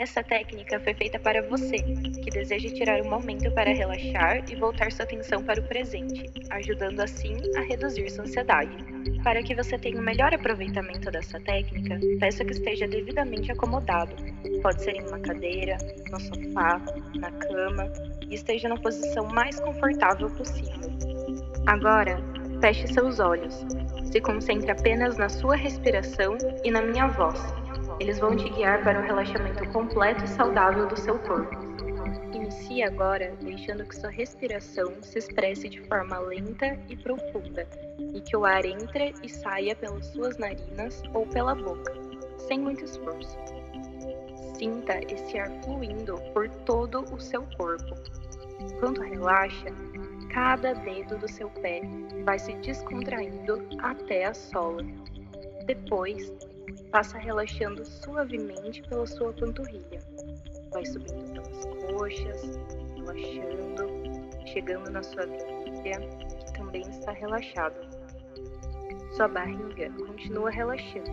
Essa técnica foi feita para você, que deseja tirar um momento para relaxar e voltar sua atenção para o presente, ajudando assim a reduzir sua ansiedade. Para que você tenha o um melhor aproveitamento dessa técnica, peço que esteja devidamente acomodado. Pode ser em uma cadeira, no sofá, na cama e esteja na posição mais confortável possível. Agora, feche seus olhos. Se concentre apenas na sua respiração e na minha voz. Eles vão te guiar para um relaxamento completo e saudável do seu corpo. Inicie agora deixando que sua respiração se expresse de forma lenta e profunda e que o ar entre e saia pelas suas narinas ou pela boca, sem muito esforço. Sinta esse ar fluindo por todo o seu corpo. Enquanto relaxa, cada dedo do seu pé vai se descontraindo até a sola. Depois, Passa relaxando suavemente pela sua panturrilha. Vai subindo pelas coxas, relaxando, chegando na sua virilha, que também está relaxada. Sua barriga continua relaxando.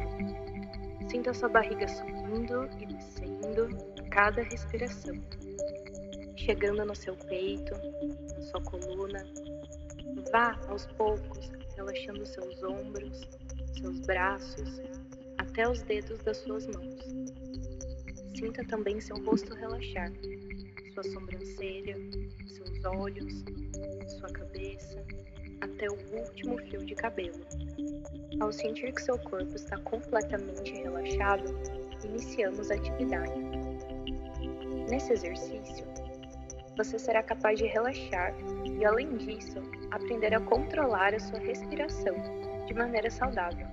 Sinta sua barriga subindo e descendo a cada respiração. Chegando no seu peito, na sua coluna. Vá aos poucos relaxando seus ombros, seus braços, até os dedos das suas mãos. Sinta também seu rosto relaxar, sua sobrancelha, seus olhos, sua cabeça, até o último fio de cabelo. Ao sentir que seu corpo está completamente relaxado, iniciamos a atividade. Nesse exercício, você será capaz de relaxar e, além disso, aprender a controlar a sua respiração de maneira saudável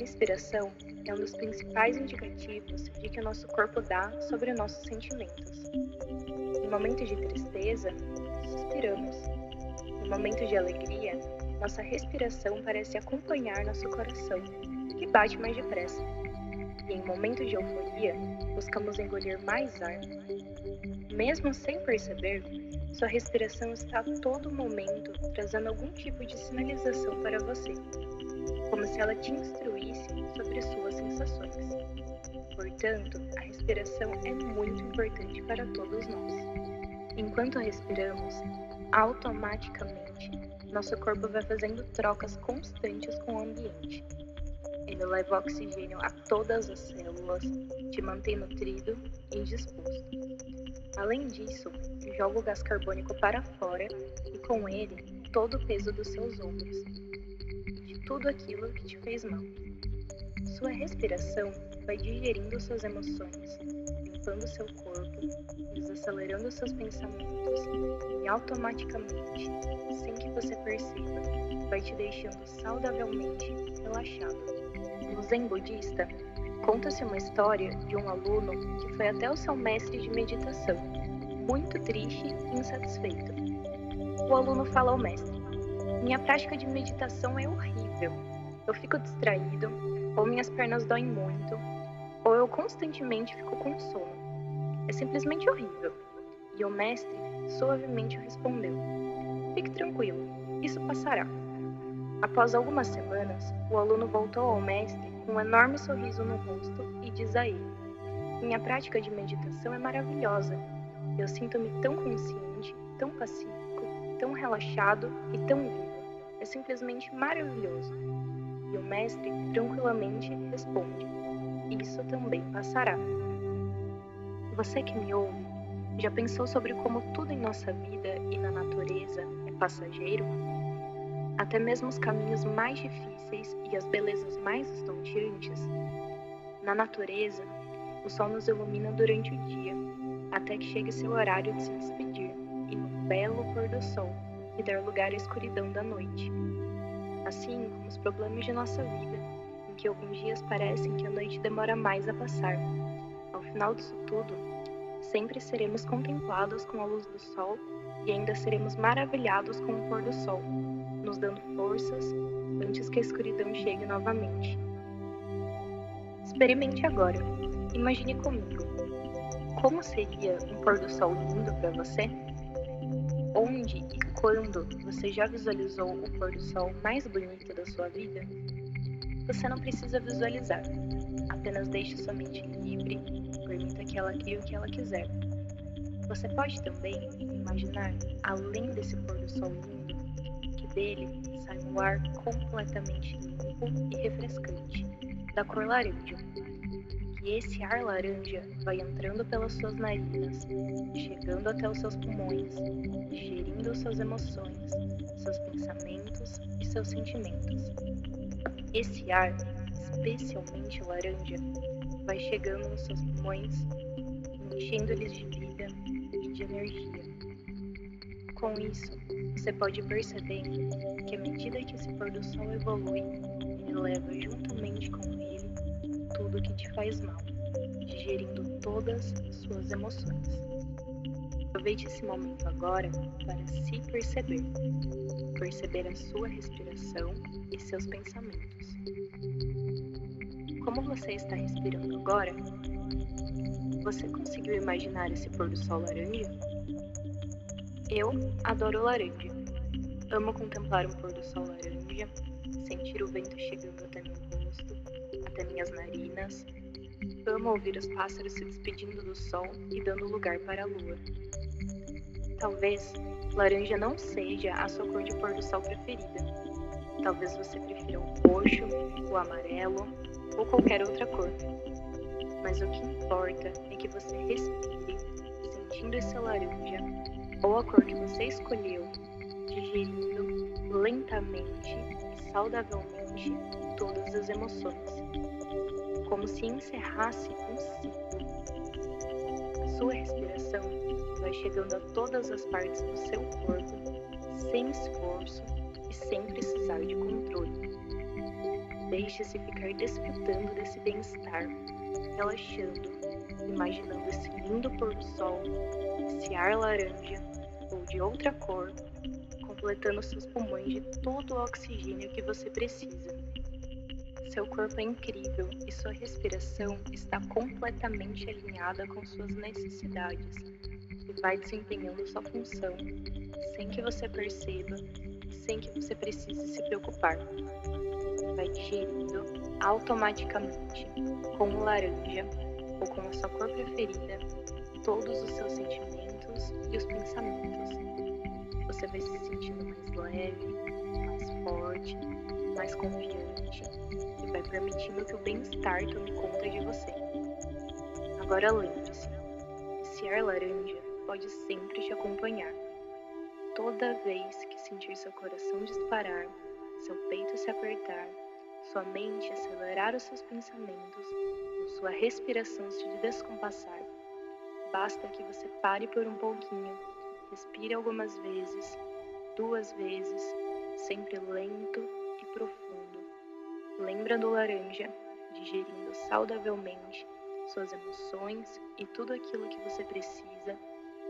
respiração é um dos principais indicativos de que o nosso corpo dá sobre nossos sentimentos. Em momentos de tristeza, suspiramos. Em momentos de alegria, nossa respiração parece acompanhar nosso coração, que bate mais depressa. E em momentos de euforia, buscamos engolir mais ar. Mesmo sem perceber, sua respiração está a todo momento trazendo algum tipo de sinalização para você como se ela te instruísse sobre suas sensações. Portanto, a respiração é muito importante para todos nós. Enquanto respiramos, automaticamente nosso corpo vai fazendo trocas constantes com o ambiente. Ele leva oxigênio a todas as células, te mantém nutrido e disposto. Além disso, joga o gás carbônico para fora e com ele todo o peso dos seus ombros, tudo aquilo que te fez mal. Sua respiração vai digerindo suas emoções, limpando seu corpo, desacelerando seus pensamentos e automaticamente, sem que você perceba, vai te deixando saudavelmente relaxado. No Zen budista, conta-se uma história de um aluno que foi até o seu mestre de meditação, muito triste e insatisfeito. O aluno fala ao mestre: Minha prática de meditação é horrível eu fico distraído, ou minhas pernas doem muito, ou eu constantemente fico com sono. É simplesmente horrível. E o mestre suavemente respondeu: Fique tranquilo, isso passará. Após algumas semanas, o aluno voltou ao mestre com um enorme sorriso no rosto e diz a ele: Minha prática de meditação é maravilhosa. Eu sinto-me tão consciente, tão pacífico, tão relaxado e tão vivo é simplesmente maravilhoso. E o mestre tranquilamente responde: Isso também passará. Você que me ouve, já pensou sobre como tudo em nossa vida e na natureza é passageiro? Até mesmo os caminhos mais difíceis e as belezas mais estonteantes? Na natureza, o sol nos ilumina durante o dia, até que chegue seu horário de se despedir, e no belo pôr do sol, e dar lugar à escuridão da noite. Assim como os problemas de nossa vida, em que alguns dias parecem que a noite demora mais a passar. Ao final disso tudo, sempre seremos contemplados com a luz do sol e ainda seremos maravilhados com o pôr do sol, nos dando forças antes que a escuridão chegue novamente. Experimente agora. Imagine comigo. Como seria um pôr do sol lindo para você? Onde e quando você já visualizou o pôr do sol mais bonito da sua vida? Você não precisa visualizar, apenas deixe sua mente livre, permita que ela crie o que ela quiser. Você pode também imaginar, além desse pôr do sol lindo, que dele sai um ar completamente limpo e refrescante, da cor laranja. E esse ar laranja vai entrando pelas suas narinas, chegando até os seus pulmões, digerindo suas emoções, seus pensamentos e seus sentimentos. Esse ar, especialmente laranja, vai chegando nos seus pulmões, enchendo-eles de vida e de energia. Com isso, você pode perceber que à medida que esse pôr do sol evolui, ele leva juntamente com ele tudo que te faz mal, digerindo todas as suas emoções. Aproveite esse momento agora para se perceber, perceber a sua respiração e seus pensamentos. Como você está respirando agora? Você conseguiu imaginar esse pôr do sol laranja? Eu adoro laranja. Amo contemplar um pôr do sol laranja, sentir o vento chegando até meu rosto, até minhas narinas. Amo ouvir os pássaros se despedindo do sol e dando lugar para a lua. Talvez laranja não seja a sua cor de pôr do sol preferida. Talvez você prefira o roxo, o amarelo ou qualquer outra cor. Mas o que importa é que você respire, sentindo esse laranja ou a cor que você escolheu, digerindo lentamente e saudavelmente todas as emoções, como se encerrasse um ciclo. Sua respiração vai chegando a todas as partes do seu corpo, sem esforço e sem precisar de controle. Deixe-se ficar desfrutando desse bem-estar, relaxando, imaginando esse lindo pôr do sol, esse ar laranja ou de outra cor, completando seus pulmões de todo o oxigênio que você precisa. Seu corpo é incrível e sua respiração está completamente alinhada com suas necessidades e vai desempenhando sua função sem que você perceba, sem que você precise se preocupar vai digerindo automaticamente com laranja ou com a sua cor preferida todos os seus sentimentos e os pensamentos. Você vai se sentindo mais leve, mais forte, mais confiante e vai permitindo que o bem-estar tome conta de você. Agora lembre-se, esse ar laranja pode sempre te acompanhar. Toda vez que sentir seu coração disparar, seu peito se apertar, sua mente acelerar os seus pensamentos, sua respiração se descompassar. Basta que você pare por um pouquinho, respire algumas vezes, duas vezes, sempre lento profundo. Lembra do laranja, digerindo saudavelmente suas emoções e tudo aquilo que você precisa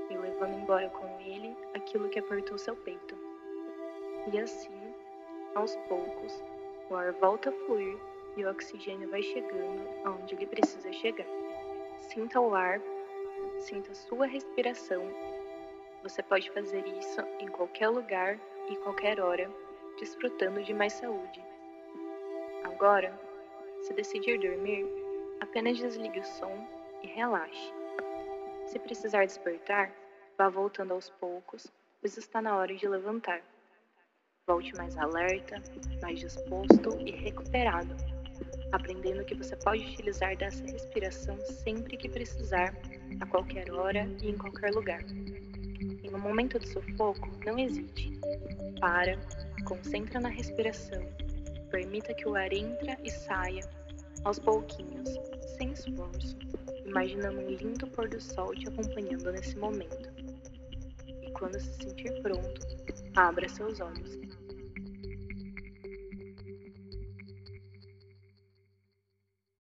e levando embora com ele aquilo que apertou seu peito. E assim, aos poucos, o ar volta a fluir e o oxigênio vai chegando aonde ele precisa chegar. Sinta o ar, sinta sua respiração. Você pode fazer isso em qualquer lugar e qualquer hora, desfrutando de mais saúde. Agora, se decidir dormir, apenas desligue o som e relaxe. Se precisar despertar, vá voltando aos poucos, pois está na hora de levantar. Volte mais alerta, mais disposto e recuperado, aprendendo que você pode utilizar dessa respiração sempre que precisar, a qualquer hora e em qualquer lugar. Em um momento de sufoco, não hesite. Para, concentra na respiração, permita que o ar entre e saia aos pouquinhos, sem esforço, imaginando um lindo pôr do sol te acompanhando nesse momento. E quando se sentir pronto, abra seus olhos.